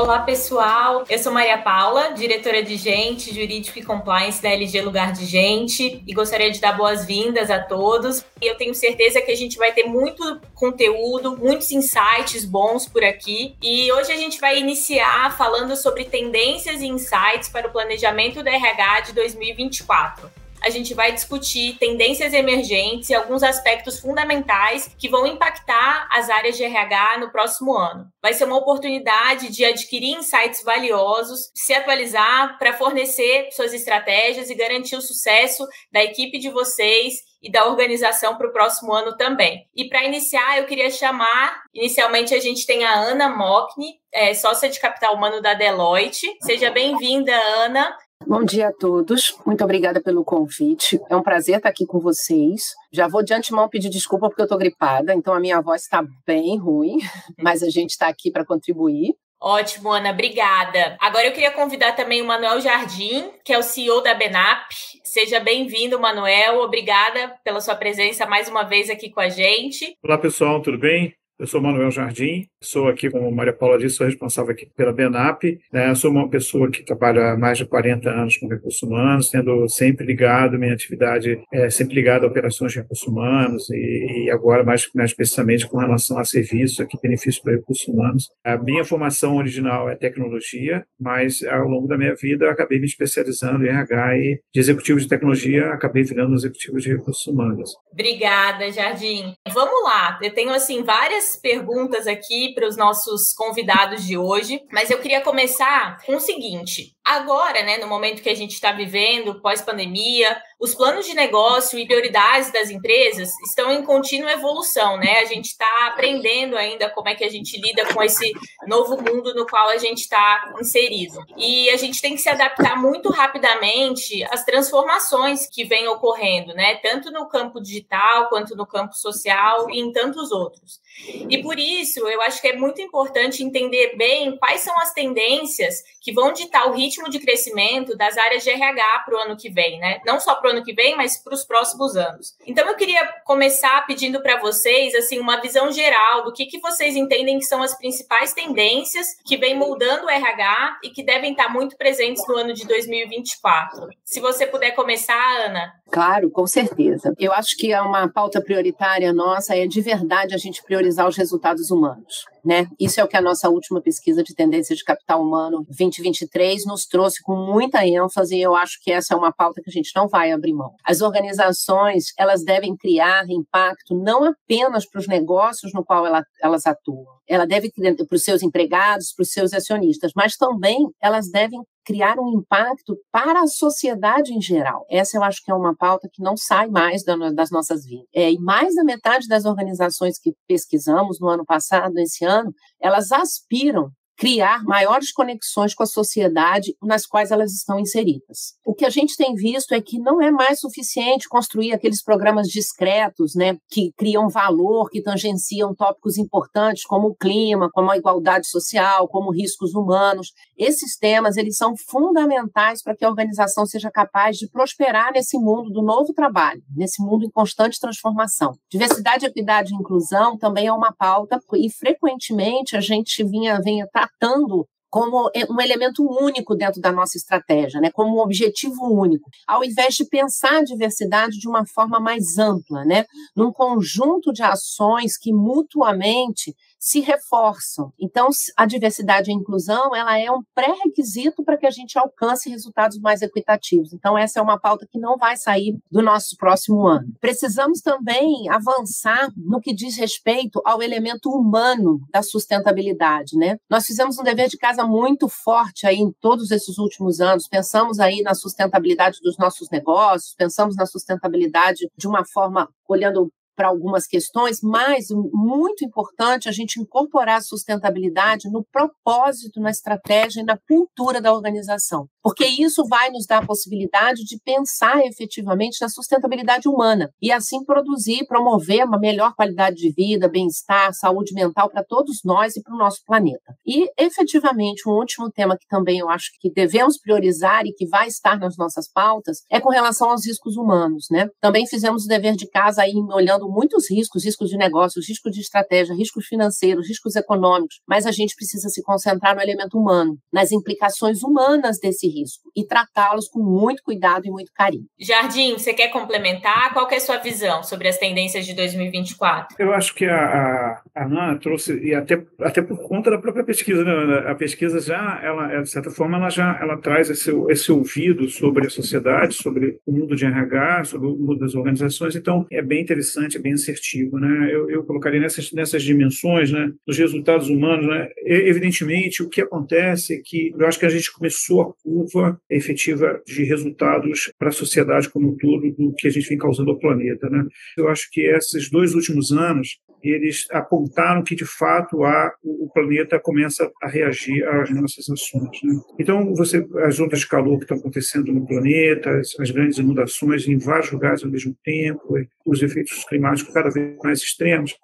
Olá, pessoal. Eu sou Maria Paula, diretora de Gente, Jurídico e Compliance da LG Lugar de Gente, e gostaria de dar boas-vindas a todos. Eu tenho certeza que a gente vai ter muito conteúdo, muitos insights bons por aqui. E hoje a gente vai iniciar falando sobre tendências e insights para o planejamento da RH de 2024 a gente vai discutir tendências emergentes e alguns aspectos fundamentais que vão impactar as áreas de RH no próximo ano. Vai ser uma oportunidade de adquirir insights valiosos, se atualizar para fornecer suas estratégias e garantir o sucesso da equipe de vocês e da organização para o próximo ano também. E para iniciar, eu queria chamar, inicialmente a gente tem a Ana Mockney, é, sócia de capital humano da Deloitte. Seja bem-vinda, Ana. Bom dia a todos, muito obrigada pelo convite. É um prazer estar aqui com vocês. Já vou de antemão pedir desculpa porque eu estou gripada, então a minha voz está bem ruim, mas a gente está aqui para contribuir. Ótimo, Ana, obrigada. Agora eu queria convidar também o Manuel Jardim, que é o CEO da Benap. Seja bem-vindo, Manuel. Obrigada pela sua presença mais uma vez aqui com a gente. Olá, pessoal, tudo bem? Eu sou Manuel Jardim, sou aqui, como Maria Paula disse, sou responsável aqui pela BENAP. Né? Sou uma pessoa que trabalha há mais de 40 anos com recursos humanos, tendo sempre ligado, minha atividade é sempre ligada a operações de recursos humanos e, e agora mais, mais especificamente com relação a serviços, aqui benefícios para recursos humanos. A minha formação original é tecnologia, mas ao longo da minha vida acabei me especializando em RH e de executivo de tecnologia acabei virando executivo de recursos humanos. Obrigada, Jardim. Vamos lá, eu tenho assim várias perguntas aqui para os nossos convidados de hoje, mas eu queria começar com o seguinte: agora, né, no momento que a gente está vivendo, pós-pandemia, os planos de negócio e prioridades das empresas estão em contínua evolução, né? A gente está aprendendo ainda como é que a gente lida com esse novo mundo no qual a gente está inserido. E a gente tem que se adaptar muito rapidamente às transformações que vêm ocorrendo, né? Tanto no campo digital quanto no campo social e em tantos outros. E por isso, eu acho que é muito importante entender bem quais são as tendências que vão ditar o ritmo de crescimento das áreas de RH para o ano que vem, né? Não só para o ano que vem, mas para os próximos anos. Então, eu queria começar pedindo para vocês, assim, uma visão geral do que, que vocês entendem que são as principais tendências que vêm moldando o RH e que devem estar muito presentes no ano de 2024. Se você puder começar, Ana. Claro, com certeza. Eu acho que é uma pauta prioritária nossa é de verdade a gente priorizar os resultados humanos. Né? Isso é o que a nossa última pesquisa de tendência de capital humano 2023 nos trouxe com muita ênfase e eu acho que essa é uma pauta que a gente não vai abrir mão. As organizações, elas devem criar impacto não apenas para os negócios no qual ela, elas atuam, ela deve para os seus empregados, para os seus acionistas, mas também elas devem criar um impacto para a sociedade em geral. Essa eu acho que é uma pauta que não sai mais das nossas vidas. É, e mais da metade das organizações que pesquisamos no ano passado, esse ano, elas aspiram criar maiores conexões com a sociedade nas quais elas estão inseridas. O que a gente tem visto é que não é mais suficiente construir aqueles programas discretos, né, que criam valor, que tangenciam tópicos importantes como o clima, como a igualdade social, como riscos humanos. Esses temas, eles são fundamentais para que a organização seja capaz de prosperar nesse mundo do novo trabalho, nesse mundo em constante transformação. Diversidade, equidade e inclusão também é uma pauta e frequentemente a gente vinha vinha tratando como um elemento único dentro da nossa estratégia, né? como um objetivo único, ao invés de pensar a diversidade de uma forma mais ampla, né? num conjunto de ações que mutuamente se reforçam. Então, a diversidade e a inclusão, ela é um pré-requisito para que a gente alcance resultados mais equitativos. Então, essa é uma pauta que não vai sair do nosso próximo ano. Precisamos também avançar no que diz respeito ao elemento humano da sustentabilidade, né? Nós fizemos um dever de casa muito forte aí em todos esses últimos anos. Pensamos aí na sustentabilidade dos nossos negócios, pensamos na sustentabilidade de uma forma olhando para algumas questões, mas muito importante a gente incorporar a sustentabilidade no propósito, na estratégia e na cultura da organização, porque isso vai nos dar a possibilidade de pensar efetivamente na sustentabilidade humana e assim produzir, promover uma melhor qualidade de vida, bem-estar, saúde mental para todos nós e para o nosso planeta. E efetivamente um último tema que também eu acho que devemos priorizar e que vai estar nas nossas pautas é com relação aos riscos humanos, né? Também fizemos o dever de casa aí olhando muitos riscos, riscos de negócios, riscos de estratégia, riscos financeiros, riscos econômicos, mas a gente precisa se concentrar no elemento humano, nas implicações humanas desse risco e tratá-los com muito cuidado e muito carinho. Jardim, você quer complementar? Qual que é a sua visão sobre as tendências de 2024? Eu acho que a, a, a Nana trouxe, e até, até por conta da própria pesquisa, né? a pesquisa já, ela, de certa forma, ela já ela traz esse, esse ouvido sobre a sociedade, sobre o mundo de RH, sobre o mundo das organizações, então é bem interessante, bem assertivo. Né? Eu, eu colocaria nessas, nessas dimensões, né, dos resultados humanos, né? evidentemente o que acontece é que eu acho que a gente começou a curva efetiva de resultados para a sociedade como um todo do que a gente vem causando ao planeta. Né? Eu acho que esses dois últimos anos eles apontaram que de fato há, o planeta começa a reagir às nossas ações. Né? Então você as ondas de calor que estão acontecendo no planeta, as, as grandes inundações em vários lugares ao mesmo tempo, os efeitos climáticos cada vez mais extremos,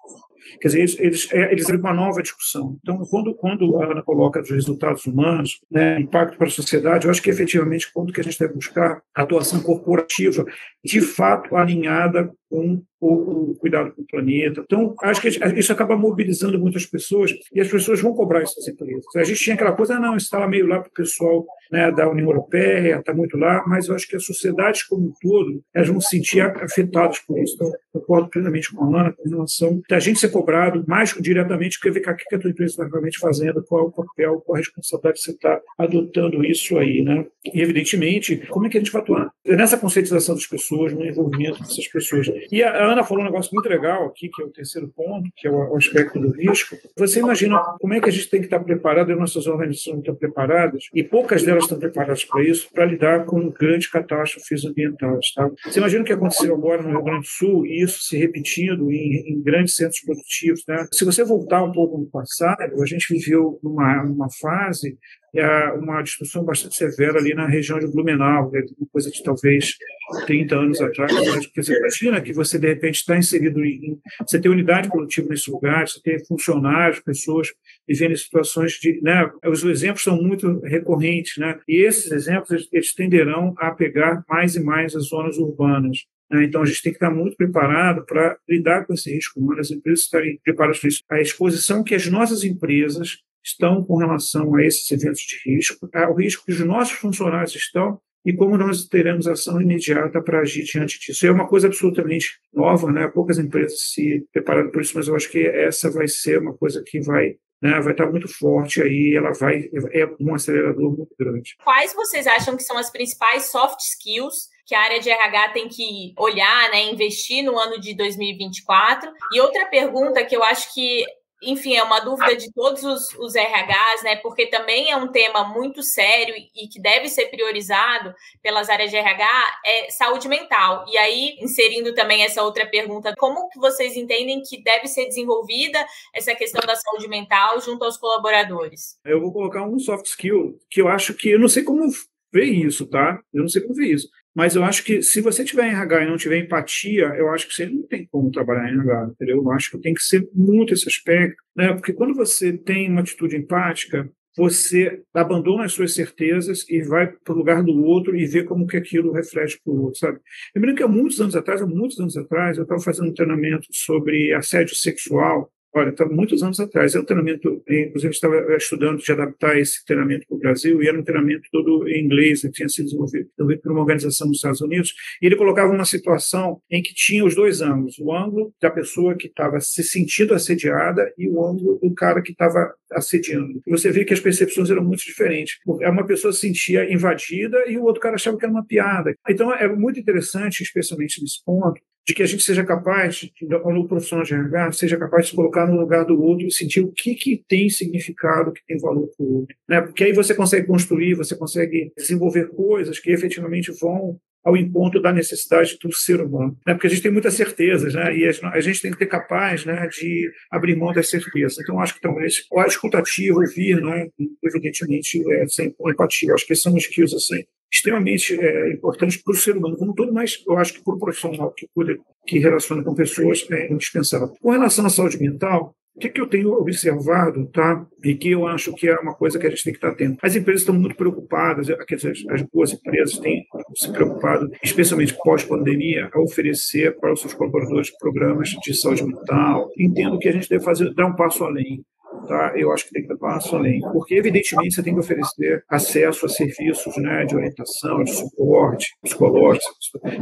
Quer dizer, eles, é, eles abrem uma nova discussão. Então, quando, quando a Ana coloca os resultados humanos, né, impacto para a sociedade, eu acho que efetivamente quando que a gente deve buscar atuação corporativa de fato alinhada com o, cuidado com o planeta. Então, acho que isso acaba mobilizando muitas pessoas e as pessoas vão cobrar isso das empresas. A gente tinha aquela coisa, ah, não, isso lá meio lá para o pessoal né, da União Europeia, está muito lá, mas eu acho que as sociedades como um todo, elas vão se sentir afetadas por isso. Então, concordo plenamente com a Ana com relação da gente ser cobrado mais diretamente, porque ver o que a tua empresa está realmente fazendo, qual é o papel, qual a responsabilidade que você está adotando isso aí, né? E, evidentemente, como é que a gente vai atuar? Nessa conscientização das pessoas, no envolvimento dessas pessoas. E a Ana falou um negócio muito legal aqui, que é o terceiro ponto, que é o aspecto do risco. Você imagina como é que a gente tem que estar preparado, e nossas organizações estão preparadas, e poucas delas estão preparadas para isso, para lidar com grandes catástrofes ambientais. Tá? Você imagina o que aconteceu agora no Rio Grande do Sul, e isso se repetindo em, em grandes centros produtivos. Né? Se você voltar um pouco no passado, a gente viveu numa, numa fase uma discussão bastante severa ali na região de Blumenau, né, coisa de talvez 30 anos atrás. Porque você imagina que você, de repente, está inserido em. Você tem unidade produtiva nesse lugar, você tem funcionários, pessoas vivendo em situações de. Né, os exemplos são muito recorrentes, né, e esses exemplos eles tenderão a pegar mais e mais as zonas urbanas. Né. Então, a gente tem que estar muito preparado para lidar com esse risco humano, as empresas estarem preparadas para isso. A exposição que as nossas empresas estão com relação a esses eventos de risco, ao risco que os nossos funcionários estão e como nós teremos ação imediata para agir diante disso. É uma coisa absolutamente nova, né? poucas empresas se prepararam por isso, mas eu acho que essa vai ser uma coisa que vai né, vai estar muito forte aí, ela vai é um acelerador muito grande. Quais vocês acham que são as principais soft skills que a área de RH tem que olhar, né, investir no ano de 2024? E outra pergunta que eu acho que enfim, é uma dúvida de todos os, os, RHs, né? Porque também é um tema muito sério e que deve ser priorizado pelas áreas de RH, é saúde mental. E aí, inserindo também essa outra pergunta, como que vocês entendem que deve ser desenvolvida essa questão da saúde mental junto aos colaboradores? Eu vou colocar um soft skill que eu acho que eu não sei como ver isso, tá? Eu não sei como ver isso. Mas eu acho que se você tiver RH e não tiver empatia, eu acho que você não tem como trabalhar em RH, entendeu? Eu acho que tem que ser muito esse aspecto, né? Porque quando você tem uma atitude empática, você abandona as suas certezas e vai para o lugar do outro e vê como que aquilo reflete para o outro, sabe? Lembrando que há muitos anos atrás, há muitos anos atrás, eu estava fazendo um treinamento sobre assédio sexual Olha, está muitos anos atrás. É um treinamento, inclusive, estava estudando de adaptar esse treinamento para o Brasil, e era um treinamento todo em inglês, que tinha sido desenvolvido, por uma organização dos Estados Unidos. E ele colocava uma situação em que tinha os dois ângulos: o ângulo da pessoa que estava se sentindo assediada e o ângulo do cara que estava assediando. E você vê que as percepções eram muito diferentes. Uma pessoa se sentia invadida e o outro cara achava que era uma piada. Então, é muito interessante, especialmente nesse ponto, de que a gente seja capaz, no profissional de RH, seja capaz de se colocar no lugar do outro e sentir o que, que tem significado, que tem valor para o outro. Né? Porque aí você consegue construir, você consegue desenvolver coisas que efetivamente vão ao encontro da necessidade do ser humano. Né? Porque a gente tem muitas certezas, né? e a gente tem que ser capaz né, de abrir mão das certezas. Então, acho que talvez o escutativo, ouvir, né, evidentemente, é, sem empatia. Acho que são skills assim, extremamente é, importantes para o ser humano como todo, mas eu acho que para o profissional que cuida, que relaciona com pessoas, é indispensável. Com relação à saúde mental, o que, que, eu tenho observado, tá? E que eu acho que é uma coisa que a gente tem que estar atento. As empresas estão muito preocupadas, as boas empresas têm se preocupado, especialmente pós-pandemia, a oferecer para os seus colaboradores programas de saúde mental. Entendo que a gente deve fazer, dar um passo além tá? eu acho que tem que dar passo além, porque evidentemente você tem que oferecer acesso a serviços né, de orientação, de suporte psicológico,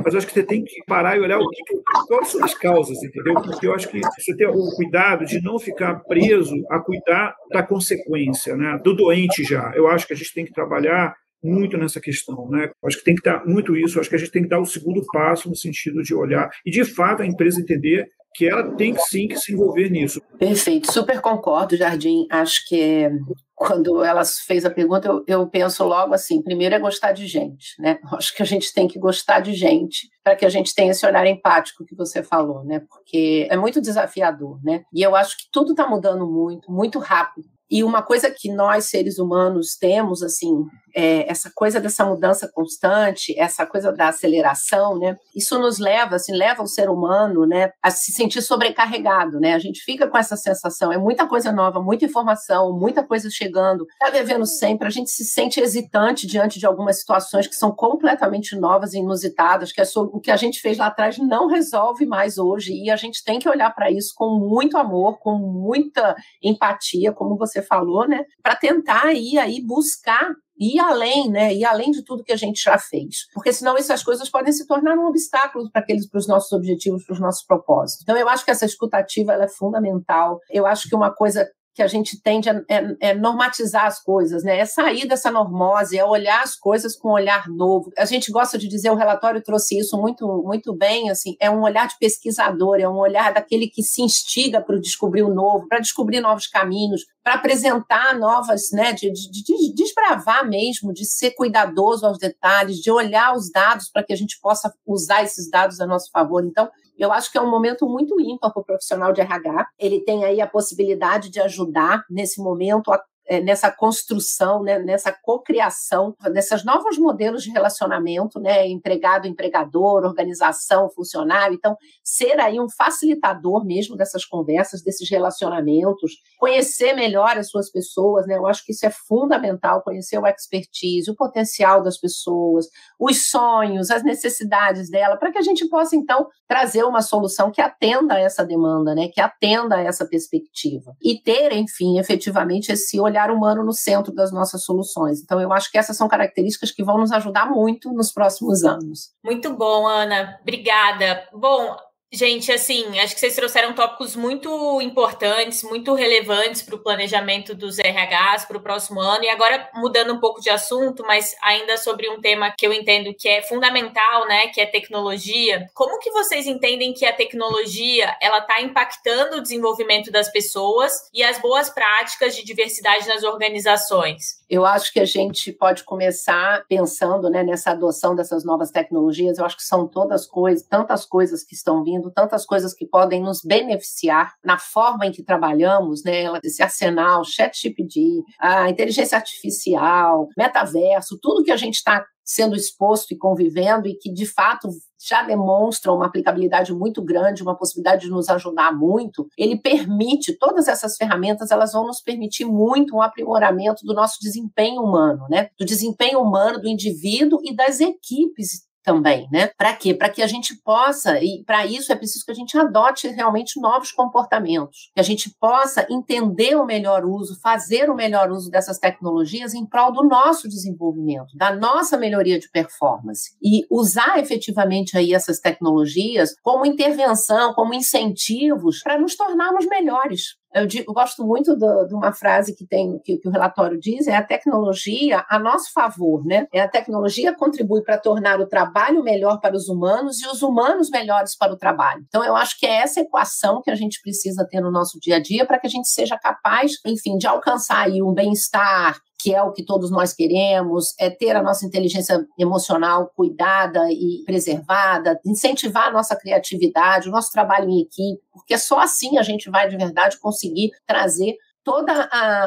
mas eu acho que você tem que parar e olhar o que, quais são as causas, entendeu? Porque eu acho que você tem o cuidado de não ficar preso a cuidar da consequência, né, do doente já. Eu acho que a gente tem que trabalhar muito nessa questão, né? Acho que tem que dar muito isso. Acho que a gente tem que dar o segundo passo no sentido de olhar e de fato a empresa entender que ela tem sim que se envolver nisso. Perfeito, super concordo, Jardim. Acho que quando ela fez a pergunta, eu, eu, penso logo assim: primeiro é gostar de gente, né? Acho que a gente tem que gostar de gente para que a gente tenha esse olhar empático que você falou, né? Porque é muito desafiador, né? E eu acho que tudo está mudando muito, muito rápido. E uma coisa que nós, seres humanos, temos, assim, é essa coisa dessa mudança constante, essa coisa da aceleração, né? Isso nos leva, assim, leva o ser humano, né, a se sentir sobrecarregado, né? A gente fica com essa sensação, é muita coisa nova, muita informação, muita coisa chegando, tá devendo sempre, a gente se sente hesitante diante de algumas situações que são completamente novas e inusitadas, que é sobre, o que a gente fez lá atrás não resolve mais hoje, e a gente tem que olhar para isso com muito amor, com muita empatia, como você falou, né? Para tentar ir aí buscar ir além, né? Ir além de tudo que a gente já fez. Porque senão essas coisas podem se tornar um obstáculo para aqueles para os nossos objetivos, para os nossos propósitos. Então eu acho que essa escutativa é fundamental. Eu acho que uma coisa que a gente tende a é, é normatizar as coisas, né? É sair dessa normose, é olhar as coisas com um olhar novo. A gente gosta de dizer, o relatório trouxe isso muito, muito bem, assim, é um olhar de pesquisador, é um olhar daquele que se instiga para descobrir o novo, para descobrir novos caminhos, para apresentar novas, né? De, de, de desbravar mesmo, de ser cuidadoso aos detalhes, de olhar os dados para que a gente possa usar esses dados a nosso favor. Então, eu acho que é um momento muito ímpar para o profissional de RH. Ele tem aí a possibilidade de ajudar nesse momento a é, nessa construção, né, nessa cocriação, nesses novos modelos de relacionamento, né, empregado, empregador, organização, funcionário. Então, ser aí um facilitador mesmo dessas conversas, desses relacionamentos, conhecer melhor as suas pessoas, né? Eu acho que isso é fundamental, conhecer o expertise, o potencial das pessoas, os sonhos, as necessidades dela, para que a gente possa então trazer uma solução que atenda a essa demanda, né, que atenda a essa perspectiva e ter, enfim, efetivamente esse olhar olhar humano no centro das nossas soluções. Então, eu acho que essas são características que vão nos ajudar muito nos próximos anos. Muito bom, Ana. Obrigada. Bom, Gente, assim, acho que vocês trouxeram tópicos muito importantes, muito relevantes para o planejamento dos RHs para o próximo ano. E agora, mudando um pouco de assunto, mas ainda sobre um tema que eu entendo que é fundamental, né? Que é tecnologia. Como que vocês entendem que a tecnologia ela está impactando o desenvolvimento das pessoas e as boas práticas de diversidade nas organizações? Eu acho que a gente pode começar pensando né, nessa adoção dessas novas tecnologias. Eu acho que são todas coisas, tantas coisas que estão vindo, tantas coisas que podem nos beneficiar na forma em que trabalhamos, né? Esse arsenal, chat GPT, a inteligência artificial, metaverso, tudo que a gente está sendo exposto e convivendo e que de fato já demonstram uma aplicabilidade muito grande, uma possibilidade de nos ajudar muito, ele permite, todas essas ferramentas, elas vão nos permitir muito um aprimoramento do nosso desempenho humano, né? Do desempenho humano do indivíduo e das equipes também, né? Para quê? Para que a gente possa, e para isso é preciso que a gente adote realmente novos comportamentos, que a gente possa entender o melhor uso, fazer o melhor uso dessas tecnologias em prol do nosso desenvolvimento, da nossa melhoria de performance e usar efetivamente aí essas tecnologias como intervenção, como incentivos para nos tornarmos melhores, eu, digo, eu gosto muito do, de uma frase que tem que, que, o relatório diz: é a tecnologia a nosso favor, né? É a tecnologia contribui para tornar o trabalho melhor para os humanos e os humanos melhores para o trabalho. Então, eu acho que é essa equação que a gente precisa ter no nosso dia a dia para que a gente seja capaz, enfim, de alcançar aí um bem-estar, que é o que todos nós queremos, é ter a nossa inteligência emocional cuidada e preservada, incentivar a nossa criatividade, o nosso trabalho em equipe, porque só assim a gente vai de verdade conseguir trazer todo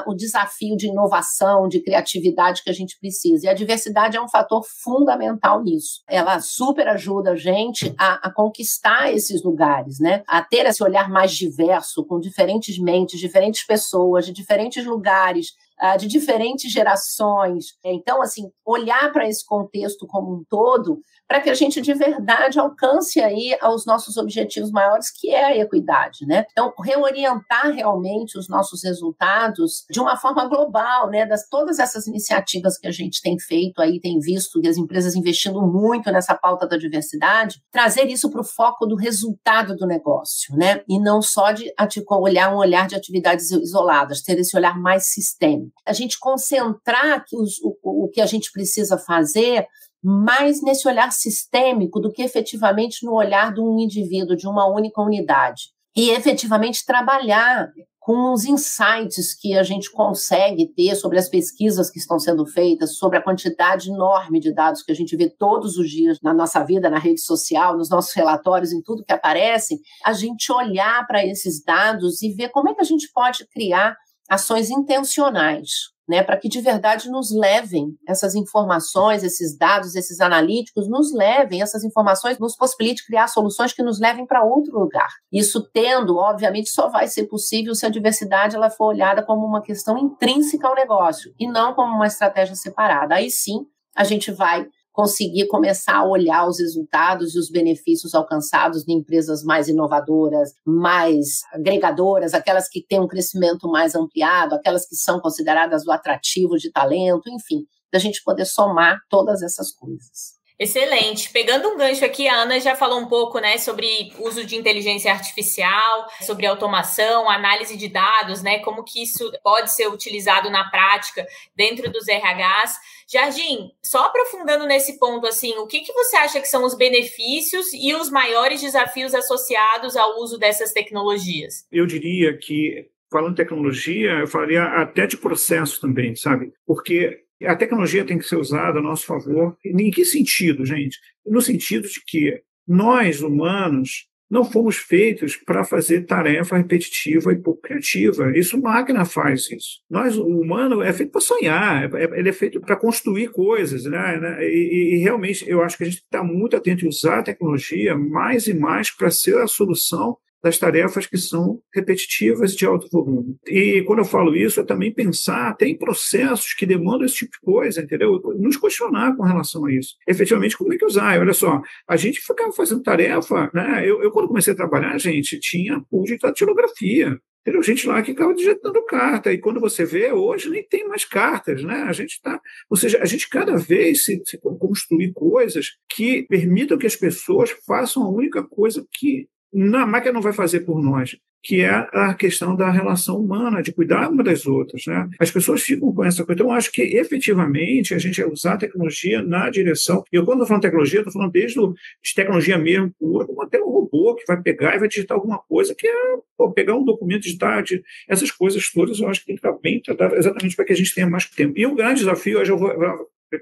o desafio de inovação, de criatividade que a gente precisa. E a diversidade é um fator fundamental nisso. Ela super ajuda a gente a, a, conquistar esses lugares, né? A ter esse olhar mais diverso, com diferentes mentes, diferentes pessoas, de diferentes lugares, de diferentes gerações. Então, assim, olhar para esse contexto como um todo, para que a gente de verdade alcance aí aos nossos objetivos maiores, que é a equidade, né? Então, reorientar realmente os nossos resultados de uma forma global, né? Das todas essas iniciativas que a gente tem feito aí, tem visto que as empresas investindo muito nessa pauta da diversidade, trazer isso para o foco do resultado do negócio, né? E não só de olhar um olhar de atividades isoladas, ter esse olhar mais sistêmico. A gente concentrar os, o, o que a gente precisa fazer mais nesse olhar sistêmico do que efetivamente no olhar de um indivíduo, de uma única unidade. E efetivamente trabalhar com os insights que a gente consegue ter sobre as pesquisas que estão sendo feitas, sobre a quantidade enorme de dados que a gente vê todos os dias na nossa vida, na rede social, nos nossos relatórios, em tudo que aparece, a gente olhar para esses dados e ver como é que a gente pode criar ações intencionais, né, para que de verdade nos levem essas informações, esses dados, esses analíticos, nos levem, essas informações nos possibilite criar soluções que nos levem para outro lugar. Isso tendo, obviamente, só vai ser possível se a diversidade ela for olhada como uma questão intrínseca ao negócio e não como uma estratégia separada. Aí sim, a gente vai conseguir começar a olhar os resultados e os benefícios alcançados em empresas mais inovadoras, mais agregadoras, aquelas que têm um crescimento mais ampliado, aquelas que são consideradas o atrativo de talento, enfim, da gente poder somar todas essas coisas. Excelente. Pegando um gancho aqui, a Ana já falou um pouco, né, sobre uso de inteligência artificial, sobre automação, análise de dados, né, como que isso pode ser utilizado na prática dentro dos RHs. Jardim, só aprofundando nesse ponto, assim, o que, que você acha que são os benefícios e os maiores desafios associados ao uso dessas tecnologias? Eu diria que falando de tecnologia, eu falaria até de processo também, sabe? Porque a tecnologia tem que ser usada a nosso favor. Em que sentido, gente? No sentido de que nós, humanos, não fomos feitos para fazer tarefa repetitiva e pouco criativa. Isso máquina faz isso. Nós, o humano, é feito para sonhar, é, é, ele é feito para construir coisas. Né? E, e, realmente, eu acho que a gente está muito atento em usar a tecnologia mais e mais para ser a solução das tarefas que são repetitivas de alto volume. E quando eu falo isso, é também pensar até em processos que demandam esse tipo de coisa, entendeu? Nos questionar com relação a isso. Efetivamente, como é que usar? Olha só, a gente ficava fazendo tarefa, né? Eu, eu quando comecei a trabalhar, gente, tinha pool de datilografia. Entendeu? Gente lá que ficava digitando carta. E quando você vê, hoje nem tem mais cartas, né? A gente está. Ou seja, a gente cada vez se, se construir coisas que permitam que as pessoas façam a única coisa que a máquina não vai fazer por nós, que é a questão da relação humana, de cuidar uma das outras. Né? As pessoas ficam com essa coisa. Então, acho que efetivamente a gente vai usar a tecnologia na direção. E eu, quando estou falando tecnologia, estou falando desde de tecnologia mesmo, como até um robô que vai pegar e vai digitar alguma coisa, que é pô, pegar um documento, digitar, de, essas coisas todas, eu acho que tem que estar bem tratado exatamente para que a gente tenha mais tempo. E o grande desafio, hoje eu vou,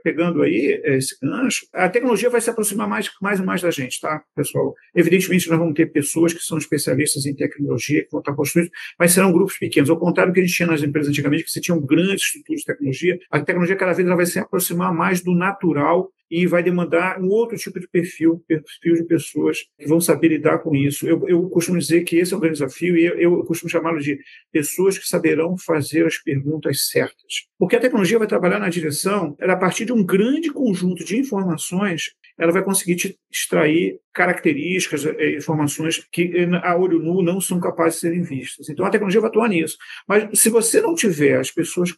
pegando aí esse gancho, a tecnologia vai se aproximar mais, mais e mais da gente, tá, pessoal? Evidentemente, nós vamos ter pessoas que são especialistas em tecnologia, que vão estar construindo, mas serão grupos pequenos. Ao contrário do que a gente tinha nas empresas antigamente, que você tinha um grande estrutura de tecnologia, a tecnologia cada vez ela vai se aproximar mais do natural e vai demandar um outro tipo de perfil, perfil de pessoas que vão saber lidar com isso. Eu, eu costumo dizer que esse é um grande desafio e eu, eu costumo chamá-lo de pessoas que saberão fazer as perguntas certas. Porque a tecnologia vai trabalhar na direção, ela, a partir de um grande conjunto de informações, ela vai conseguir te extrair características, eh, informações que eh, a olho nu não são capazes de serem vistas. Então a tecnologia vai atuar nisso. Mas se você não tiver as pessoas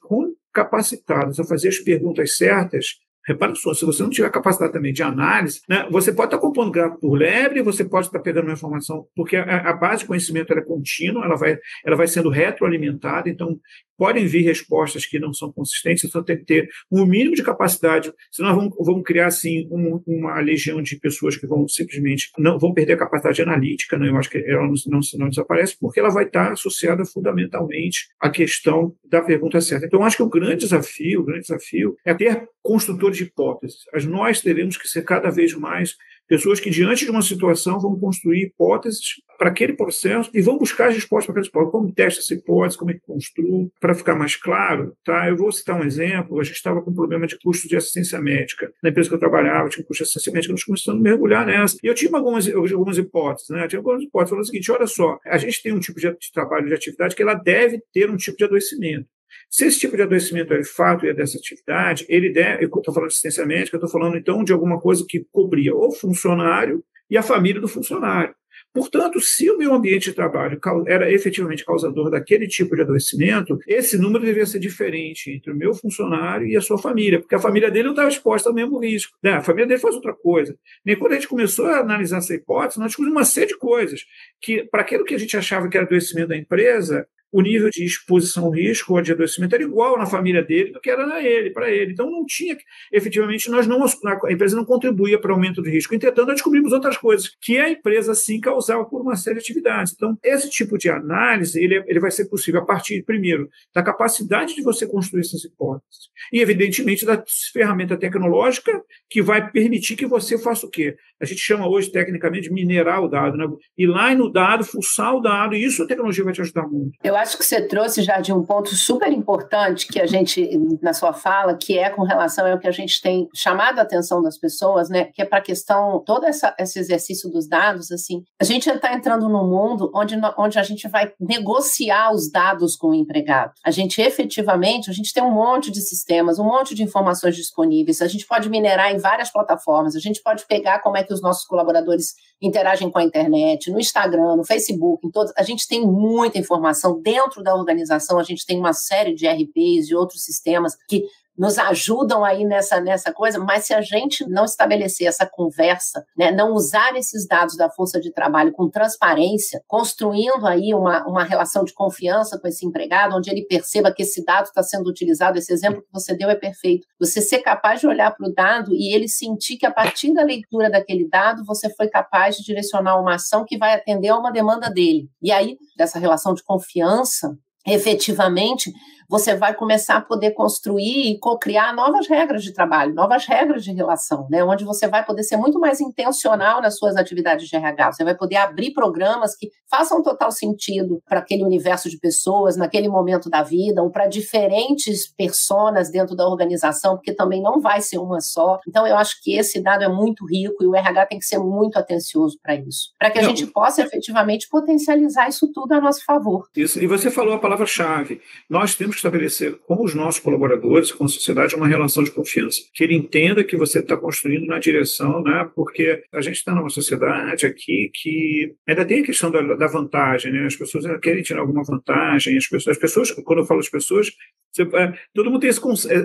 capacitadas a fazer as perguntas certas, Repara só, se você não tiver capacidade também de análise, né, você pode estar compondo gráfico por lebre, você pode estar pegando uma informação, porque a, a base de conhecimento é contínua, ela vai, ela vai sendo retroalimentada, então podem vir respostas que não são consistentes, então tem que ter um mínimo de capacidade, senão vamos, vamos criar assim um, uma legião de pessoas que vão simplesmente não vão perder a capacidade analítica, né? eu acho que ela não, não, não desaparece, porque ela vai estar associada fundamentalmente à questão da pergunta certa. Então, acho que o grande desafio, o grande desafio é ter construtores de hipóteses. Nós teremos que ser cada vez mais Pessoas que, diante de uma situação, vão construir hipóteses para aquele processo e vão buscar as respostas para aquele hipótese. Como testa essa hipótese, como é que construo? Para ficar mais claro, tá? eu vou citar um exemplo. A gente estava com um problema de custo de assistência médica. Na empresa que eu trabalhava, tinha um custo de assistência médica, nós começamos a mergulhar nessa. E eu tinha algumas, algumas hipóteses. Né? Eu tinha algumas hipóteses. Falando o seguinte, olha só, a gente tem um tipo de, de trabalho, de atividade, que ela deve ter um tipo de adoecimento. Se esse tipo de adoecimento é de fato e é dessa atividade, ele deve, eu estou falando de assistência médica, eu estou falando então de alguma coisa que cobria o funcionário e a família do funcionário. Portanto, se o meu ambiente de trabalho era efetivamente causador daquele tipo de adoecimento, esse número deveria ser diferente entre o meu funcionário e a sua família, porque a família dele não estava exposta ao mesmo risco. Né? A família dele faz outra coisa. E quando a gente começou a analisar essa hipótese, nós descobrimos uma série de coisas que, para aquilo que a gente achava que era adoecimento da empresa, o nível de exposição ao risco ou de adoecimento era igual na família dele do que era na ele, para ele. Então não tinha, efetivamente, nós não, a empresa não contribuía para o aumento do risco. Entretanto, nós descobrimos outras coisas que a empresa sim causava por uma série de atividades. Então, esse tipo de análise ele, ele vai ser possível a partir, primeiro, da capacidade de você construir essas hipóteses e, evidentemente, da ferramenta tecnológica que vai permitir que você faça o quê? A gente chama hoje, tecnicamente, de minerar o dado, né? ir lá no dado, fuçar o dado, e isso a tecnologia vai te ajudar muito. Eu acho que você trouxe já de um ponto super importante que a gente, na sua fala, que é com relação ao que a gente tem chamado a atenção das pessoas, né? Que é para a questão, todo essa, esse exercício dos dados, assim, a gente está entrando num mundo onde, onde a gente vai negociar os dados com o empregado. A gente efetivamente, a gente tem um monte de sistemas, um monte de informações disponíveis, a gente pode minerar em várias plataformas, a gente pode pegar como é que os nossos colaboradores interagem com a internet, no Instagram, no Facebook, em todos. A gente tem muita informação dentro da organização, a gente tem uma série de RPs e outros sistemas que nos ajudam aí nessa, nessa coisa, mas se a gente não estabelecer essa conversa, né, não usar esses dados da força de trabalho com transparência, construindo aí uma, uma relação de confiança com esse empregado, onde ele perceba que esse dado está sendo utilizado, esse exemplo que você deu é perfeito. Você ser capaz de olhar para o dado e ele sentir que a partir da leitura daquele dado, você foi capaz de direcionar uma ação que vai atender a uma demanda dele. E aí, dessa relação de confiança, efetivamente, você vai começar a poder construir e co-criar novas regras de trabalho, novas regras de relação, né? Onde você vai poder ser muito mais intencional nas suas atividades de RH. Você vai poder abrir programas que façam total sentido para aquele universo de pessoas, naquele momento da vida, ou para diferentes personas dentro da organização, porque também não vai ser uma só. Então, eu acho que esse dado é muito rico e o RH tem que ser muito atencioso para isso, para que a não. gente possa efetivamente potencializar isso tudo a nosso favor. Isso, e você falou a palavra-chave. Nós temos estabelecer com os nossos colaboradores, com a sociedade, uma relação de confiança. Que ele entenda que você está construindo na direção, né? porque a gente está numa sociedade aqui que ainda tem a questão da, da vantagem, né? as pessoas querem tirar alguma vantagem, as pessoas, as pessoas quando eu falo as pessoas, você, é, todo mundo tem esse,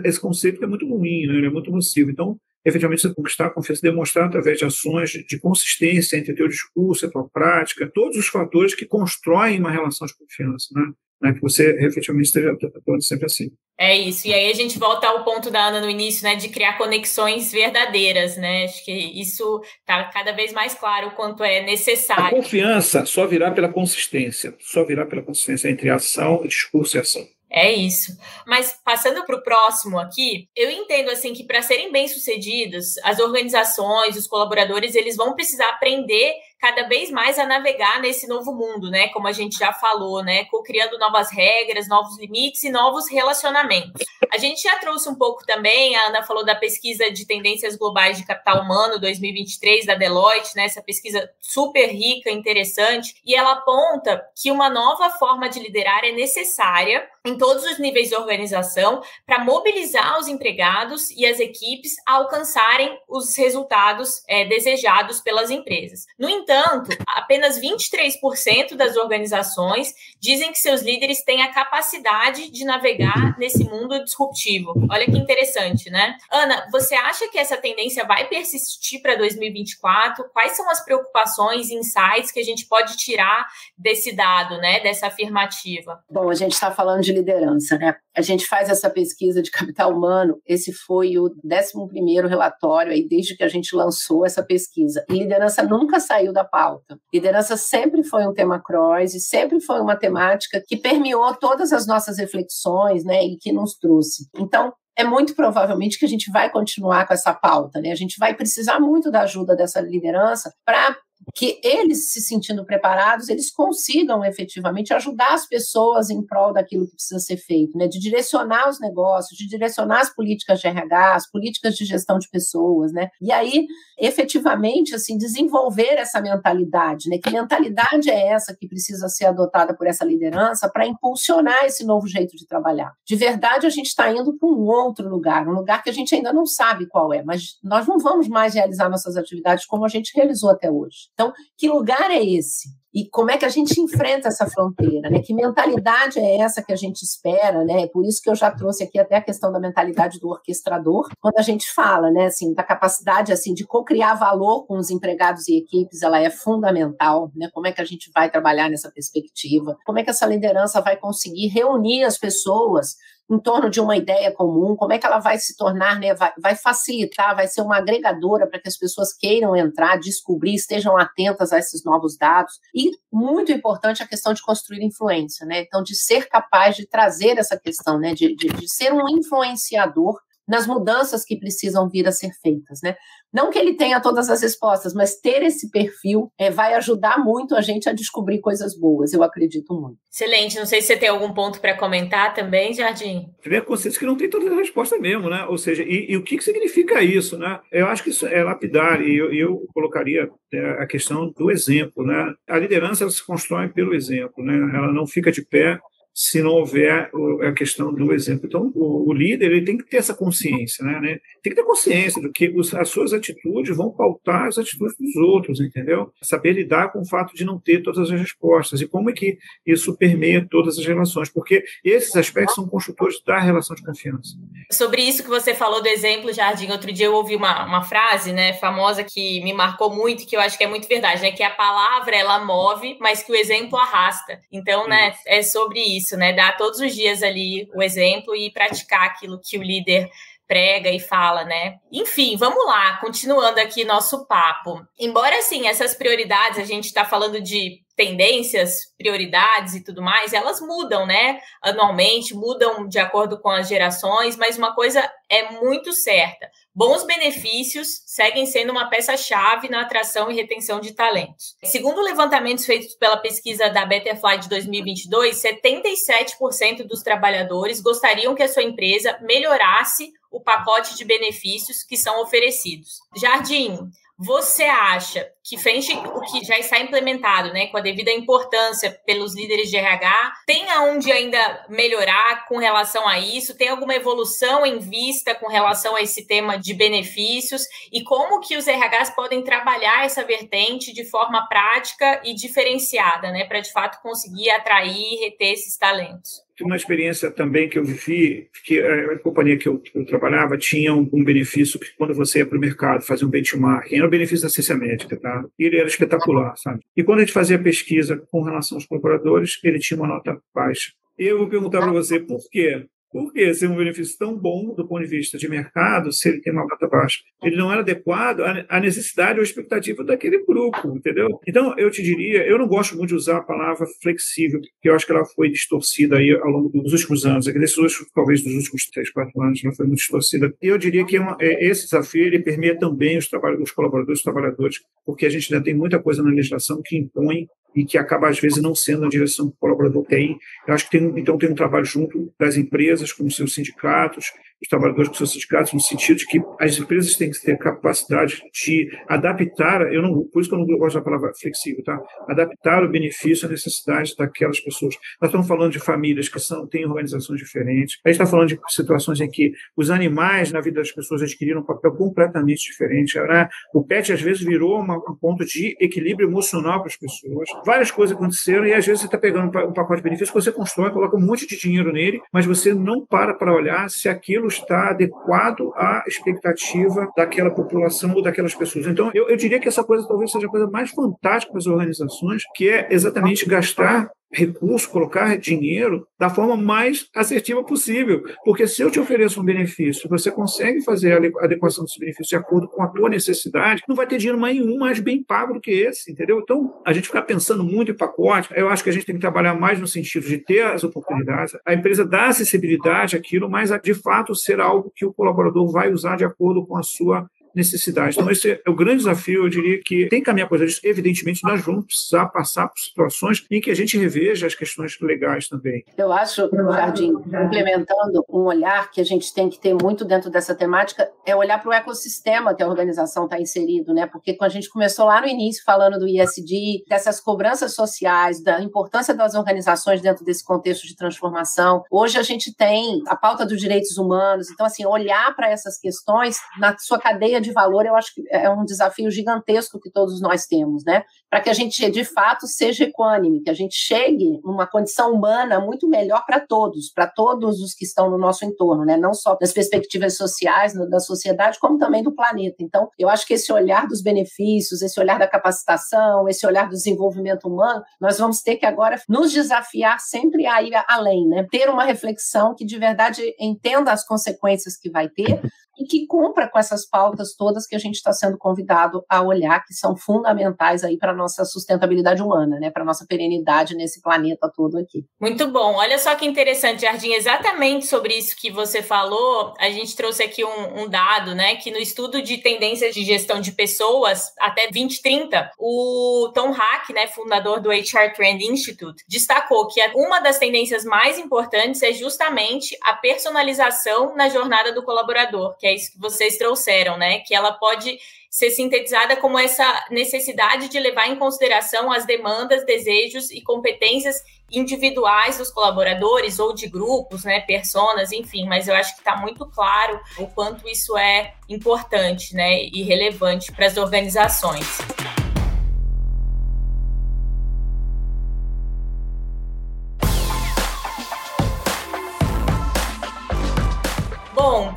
esse conceito que é muito ruim, né? é muito nocivo. Então, efetivamente você conquistar a confiança, demonstrar através de ações de, consistência entre o teu discurso a tua prática, todos os fatores que constroem uma relação de confiança, né? Né, que você efetivamente esteja atuando sempre assim. É isso. E aí a gente volta ao ponto da Ana no início, né, de criar conexões verdadeiras, né? Acho que isso está cada vez mais claro o quanto é necessário. A confiança só virá pela consistência, só virá pela consistência entre ação, discurso e ação. É isso. Mas passando para o próximo aqui, eu entendo assim que para serem bem-sucedidos, as organizações, os colaboradores, eles vão precisar aprender cada vez mais a navegar nesse novo mundo, né? Como a gente já falou, né? Criando novas regras, novos limites e novos relacionamentos. A gente já trouxe um pouco também, a Ana falou da pesquisa de tendências globais de capital humano 2023 da Deloitte, né? Essa pesquisa super rica, interessante, e ela aponta que uma nova forma de liderar é necessária em todos os níveis de organização para mobilizar os empregados e as equipes a alcançarem os resultados é, desejados pelas empresas. No entanto, entanto, apenas 23% das organizações dizem que seus líderes têm a capacidade de navegar nesse mundo disruptivo. Olha que interessante, né? Ana, você acha que essa tendência vai persistir para 2024? Quais são as preocupações e insights que a gente pode tirar desse dado, né, dessa afirmativa? Bom, a gente está falando de liderança, né? A gente faz essa pesquisa de capital humano, esse foi o 11 relatório aí desde que a gente lançou essa pesquisa. E liderança nunca saiu da pauta. Liderança sempre foi um tema cross e sempre foi uma temática que permeou todas as nossas reflexões, né, e que nos trouxe. Então, é muito provavelmente que a gente vai continuar com essa pauta, né? A gente vai precisar muito da ajuda dessa liderança para que eles se sentindo preparados, eles consigam efetivamente ajudar as pessoas em prol daquilo que precisa ser feito, né? De direcionar os negócios, de direcionar as políticas de RH, as políticas de gestão de pessoas, né? E aí, efetivamente, assim, desenvolver essa mentalidade, né? Que mentalidade é essa que precisa ser adotada por essa liderança para impulsionar esse novo jeito de trabalhar? De verdade, a gente está indo para um outro lugar, um lugar que a gente ainda não sabe qual é, mas nós não vamos mais realizar nossas atividades como a gente realizou até hoje. Então, que lugar é esse? E como é que a gente enfrenta essa fronteira? Né? Que mentalidade é essa que a gente espera? Né? Por isso que eu já trouxe aqui até a questão da mentalidade do orquestrador, quando a gente fala né, assim, da capacidade assim, de co-criar valor com os empregados e equipes, ela é fundamental. Né? Como é que a gente vai trabalhar nessa perspectiva? Como é que essa liderança vai conseguir reunir as pessoas em torno de uma ideia comum, como é que ela vai se tornar, né, vai, vai facilitar, vai ser uma agregadora para que as pessoas queiram entrar, descobrir, estejam atentas a esses novos dados. E, muito importante, a questão de construir influência, né? Então, de ser capaz de trazer essa questão, né, de, de, de ser um influenciador nas mudanças que precisam vir a ser feitas, né? Não que ele tenha todas as respostas, mas ter esse perfil é, vai ajudar muito a gente a descobrir coisas boas, eu acredito muito. Excelente. Não sei se você tem algum ponto para comentar também, Jardim. Primeiro consciência que não tem todas as respostas mesmo, né? Ou seja, e, e, o que, que significa isso, né? Eu acho que isso é lapidar, e eu, eu colocaria é, a questão do exemplo, né? A liderança se constrói pelo exemplo, né? Ela não fica de pé se não houver a questão do exemplo. Então, o, o líder ele tem que ter essa consciência, né? né? Tem que ter consciência do que os, as suas atitudes vão pautar as atitudes dos outros, entendeu? Saber lidar com o fato de não ter todas as respostas e como é que isso permeia todas as relações, porque esses aspectos são construtores da relação de confiança. Sobre isso que você falou do exemplo, Jardim, outro dia eu ouvi uma, uma frase, né, famosa que me marcou muito, que eu acho que é muito verdade, né, que a palavra ela move, mas que o exemplo arrasta. Então, né, é sobre isso isso, né? Dar todos os dias ali o exemplo e praticar aquilo que o líder prega e fala, né? Enfim, vamos lá, continuando aqui nosso papo. Embora assim, essas prioridades, a gente está falando de tendências, prioridades e tudo mais, elas mudam, né? Anualmente, mudam de acordo com as gerações, mas uma coisa é muito certa: bons benefícios seguem sendo uma peça-chave na atração e retenção de talentos. Segundo levantamentos feitos pela pesquisa da Betterfly de 2022, 77% dos trabalhadores gostariam que a sua empresa melhorasse o pacote de benefícios que são oferecidos. Jardim, você acha que frente o que já está implementado, né, com a devida importância pelos líderes de RH, tem aonde ainda melhorar com relação a isso? Tem alguma evolução em vista com relação a esse tema de benefícios e como que os RHs podem trabalhar essa vertente de forma prática e diferenciada, né, para de fato conseguir atrair e reter esses talentos? uma experiência também que eu vivi, que a companhia que eu, eu trabalhava tinha um, um, benefício que quando você ia para o mercado fazer um benchmarking, era o benefício da ciência médica, tá? E ele era espetacular, sabe? E quando a gente fazia pesquisa com relação aos colaboradores, ele tinha uma nota baixa. Eu vou perguntar para você por quê? Por que ser um benefício tão bom do ponto de vista de mercado se ele tem uma nota baixa? Ele não era adequado à necessidade ou expectativa daquele grupo, entendeu? Então, eu te diria, eu não gosto muito de usar a palavra flexível, porque eu acho que ela foi distorcida aí ao longo dos últimos anos, aqui nesses talvez dos últimos três, quatro anos, ela foi muito distorcida. E eu diria que é uma, é, esse desafio ele permeia também os, os colaboradores os trabalhadores, porque a gente ainda tem muita coisa na legislação que impõe e que acaba, às vezes, não sendo a direção que o colaborador tem. Eu acho que tem, então tem um trabalho junto das empresas, com seus sindicatos, os trabalhadores com seus sindicatos, no sentido de que as empresas têm que ter capacidade de adaptar, eu não, por isso que eu não gosto da palavra flexível, tá? Adaptar o benefício à necessidade daquelas pessoas. Nós estamos falando de famílias que são, têm organizações diferentes, a gente está falando de situações em que os animais na vida das pessoas adquiriram um papel completamente diferente. Né? O pet, às vezes, virou uma, um ponto de equilíbrio emocional para as pessoas. Várias coisas aconteceram e, às vezes, você está pegando um pacote de benefícios que você constrói, coloca um monte de dinheiro nele, mas você não para para olhar se aquilo está adequado à expectativa daquela população ou daquelas pessoas. Então, eu, eu diria que essa coisa talvez seja a coisa mais fantástica para as organizações, que é exatamente gastar recurso, colocar dinheiro da forma mais assertiva possível. Porque se eu te ofereço um benefício, você consegue fazer a adequação desse benefício de acordo com a tua necessidade, não vai ter dinheiro nenhum mais bem pago do que esse, entendeu? Então, a gente ficar pensando muito em pacote, eu acho que a gente tem que trabalhar mais no sentido de ter as oportunidades, a empresa dá acessibilidade àquilo, mas de fato ser algo que o colaborador vai usar de acordo com a sua necessidade. Então, esse é o grande desafio, eu diria que tem que caminhar coisa disso. Evidentemente, nós vamos precisar passar por situações em que a gente reveja as questões legais também. Eu acho, Jardim, implementando um olhar que a gente tem que ter muito dentro dessa temática, é olhar para o ecossistema que a organização está inserido, né? Porque quando a gente começou lá no início falando do ISD, dessas cobranças sociais, da importância das organizações dentro desse contexto de transformação, hoje a gente tem a pauta dos direitos humanos. Então, assim, olhar para essas questões na sua cadeia de valor, eu acho que é um desafio gigantesco que todos nós temos, né? Para que a gente, de fato, seja equânime, que a gente chegue numa condição humana muito melhor para todos, para todos os que estão no nosso entorno, né? Não só das perspectivas sociais da sociedade, como também do planeta. Então, eu acho que esse olhar dos benefícios, esse olhar da capacitação, esse olhar do desenvolvimento humano, nós vamos ter que agora nos desafiar sempre a ir além, né? Ter uma reflexão que de verdade entenda as consequências que vai ter, e que cumpra com essas pautas todas que a gente está sendo convidado a olhar, que são fundamentais aí para a nossa sustentabilidade humana, né, para a nossa perenidade nesse planeta todo aqui. Muito bom. Olha só que interessante, Jardim, exatamente sobre isso que você falou, a gente trouxe aqui um, um dado, né, que no estudo de tendências de gestão de pessoas até 2030, o Tom Hack, né, fundador do HR Trend Institute, destacou que uma das tendências mais importantes é justamente a personalização na jornada do colaborador, que é isso que vocês trouxeram, né? Que ela pode ser sintetizada como essa necessidade de levar em consideração as demandas, desejos e competências individuais dos colaboradores ou de grupos, né, personas, enfim, mas eu acho que está muito claro o quanto isso é importante, né, e relevante para as organizações.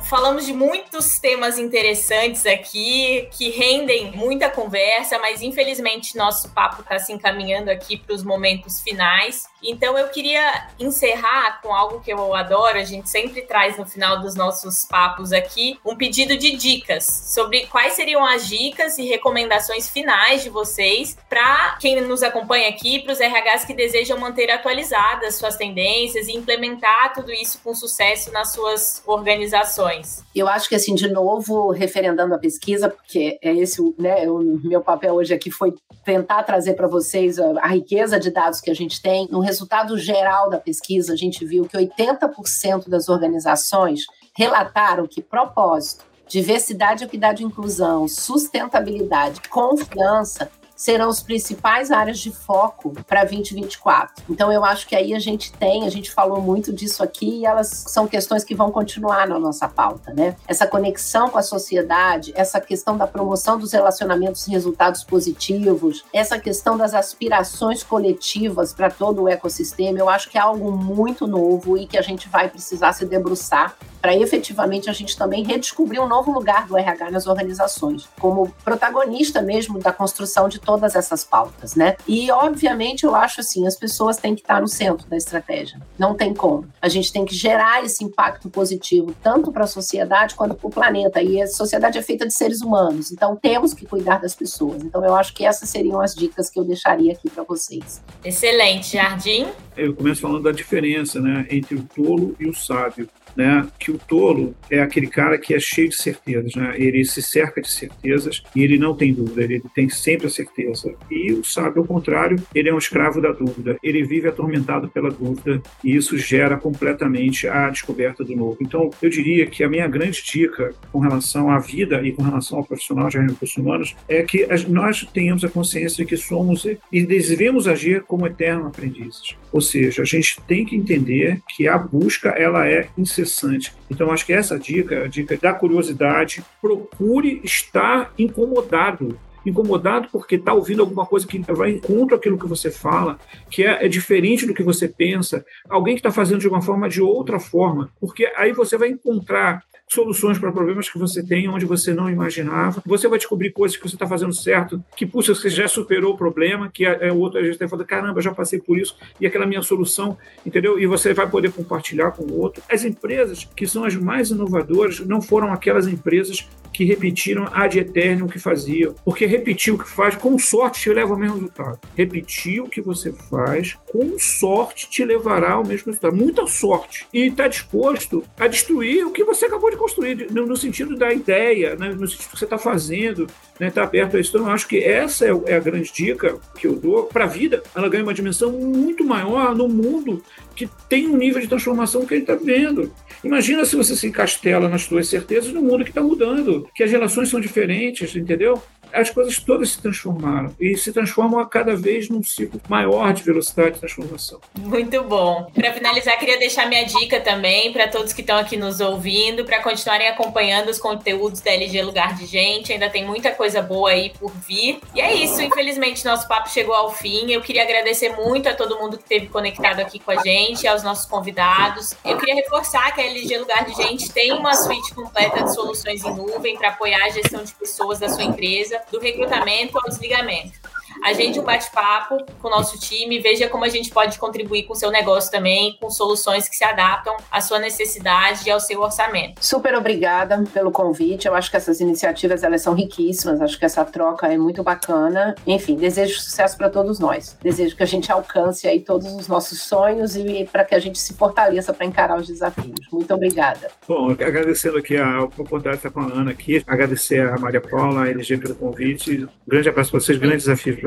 Falamos de muitos temas interessantes aqui, que rendem muita conversa, mas infelizmente nosso papo está se encaminhando aqui para os momentos finais. Então eu queria encerrar com algo que eu adoro, a gente sempre traz no final dos nossos papos aqui, um pedido de dicas sobre quais seriam as dicas e recomendações finais de vocês para quem nos acompanha aqui, para os RHs que desejam manter atualizadas suas tendências e implementar tudo isso com sucesso nas suas organizações. Eu acho que assim, de novo, referendando a pesquisa, porque é esse, né, o meu papel hoje aqui foi tentar trazer para vocês a, a riqueza de dados que a gente tem. No resultado geral da pesquisa, a gente viu que 80% das organizações relataram que propósito, diversidade, equidade e inclusão, sustentabilidade, confiança serão os principais áreas de foco para 2024. Então eu acho que aí a gente tem, a gente falou muito disso aqui e elas são questões que vão continuar na nossa pauta, né? Essa conexão com a sociedade, essa questão da promoção dos relacionamentos e resultados positivos, essa questão das aspirações coletivas para todo o ecossistema, eu acho que é algo muito novo e que a gente vai precisar se debruçar para efetivamente a gente também redescobrir um novo lugar do RH nas organizações, como protagonista mesmo da construção de todas essas pautas, né? E, obviamente, eu acho assim, as pessoas têm que estar no centro da estratégia. Não tem como. A gente tem que gerar esse impacto positivo, tanto para a sociedade quanto para o planeta. E a sociedade é feita de seres humanos, então temos que cuidar das pessoas. Então, eu acho que essas seriam as dicas que eu deixaria aqui para vocês. Excelente, Jardim. Eu começo falando da diferença né, entre o tolo e o sábio. Né, que o tolo é aquele cara que é cheio de certezas, né? Ele se cerca de certezas e ele não tem dúvida, ele tem sempre a certeza. E o sábio, ao contrário, ele é um escravo da dúvida. Ele vive atormentado pela dúvida e isso gera completamente a descoberta do novo. Então, eu diria que a minha grande dica com relação à vida e com relação ao profissional de recursos humanos é que nós tenhamos a consciência de que somos e devemos agir como eternos aprendizes. Ou seja, a gente tem que entender que a busca ela é incessante. Então, acho que essa dica, a dica da curiosidade, procure estar incomodado. Incomodado porque está ouvindo alguma coisa que vai contra aquilo que você fala, que é, é diferente do que você pensa, alguém que está fazendo de uma forma de outra forma, porque aí você vai encontrar soluções para problemas que você tem onde você não imaginava. Você vai descobrir coisas que você está fazendo certo, que, puxa, você já superou o problema, que é, o outro a gente está falando, caramba, já passei por isso, e aquela minha solução, entendeu? E você vai poder compartilhar com o outro. As empresas que são as mais inovadoras não foram aquelas empresas que repetiram ad eterno o que faziam. Porque repetir o que faz, com sorte, te leva ao mesmo resultado. Repetir o que você faz, com sorte, te levará ao mesmo resultado. Muita sorte. E está disposto a destruir o que você acabou de construir, no, sentido da ideia, né? no sentido que você está fazendo, está né? Tá aberto a isso. Então, eu acho que essa é, é a grande dica que eu dou para a vida. Ela ganha uma dimensão muito maior no mundo que tem um nível de transformação que ele está vendo. Imagina se você se encastela nas suas certezas no mundo que está mudando, que as relações são diferentes, entendeu? As coisas todas se transformaram e se transformam a cada vez num ciclo maior de velocidade de transformação. Muito bom. Para finalizar, queria deixar minha dica também para todos que estão aqui nos ouvindo, para continuarem acompanhando os conteúdos da LG Lugar de Gente. Ainda tem muita coisa boa aí por vir. E é isso, infelizmente nosso papo chegou ao fim. Eu queria agradecer muito a todo mundo que esteve conectado aqui com a gente, aos nossos convidados. Eu queria reforçar que a LG Lugar de Gente tem uma suíte completa de soluções em nuvem para apoiar a gestão de pessoas da sua empresa do recrutamento ao desligamento agende um bate-papo com o nosso time, veja como a gente pode contribuir com o seu negócio também, com soluções que se adaptam à sua necessidade e ao seu orçamento. Super obrigada pelo convite. Eu acho que essas iniciativas elas são riquíssimas, acho que essa troca é muito bacana. Enfim, desejo sucesso para todos nós. Desejo que a gente alcance aí todos os nossos sonhos e para que a gente se fortaleça para encarar os desafios. Muito obrigada. Bom, agradecendo aqui a oportunidade de estar com a Ana aqui, agradecer a Maria Paula, a LG pelo convite. Um grande abraço para vocês, grande desafio